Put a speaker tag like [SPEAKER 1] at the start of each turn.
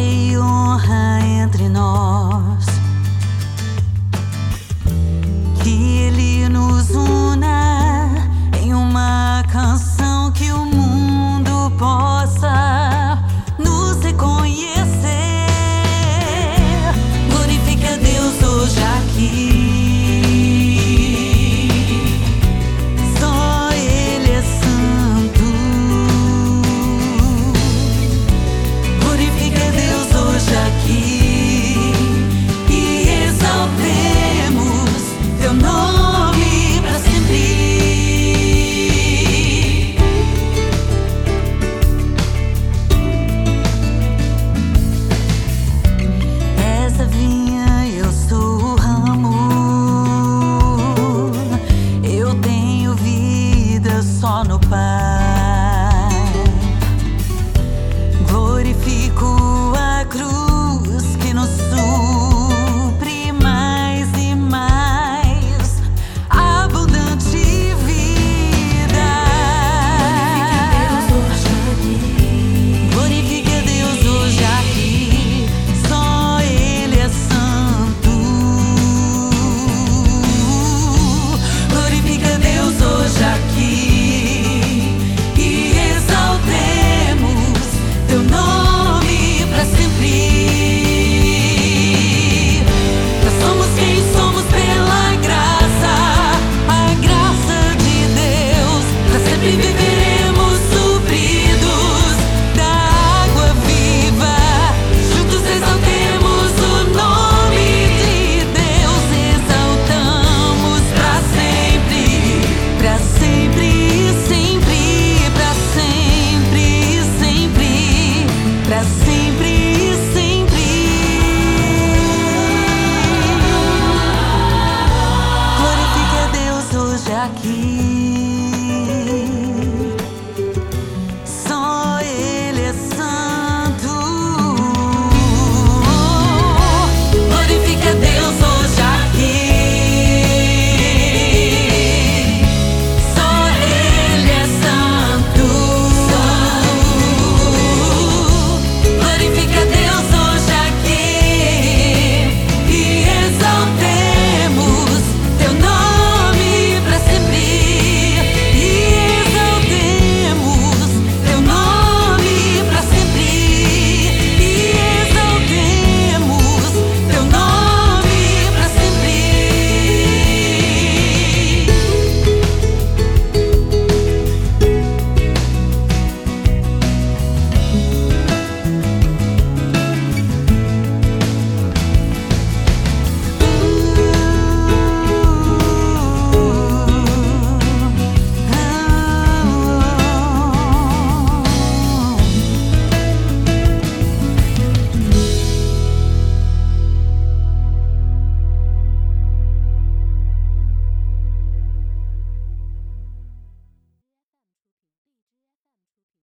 [SPEAKER 1] glória e honra entre nós. sono perso you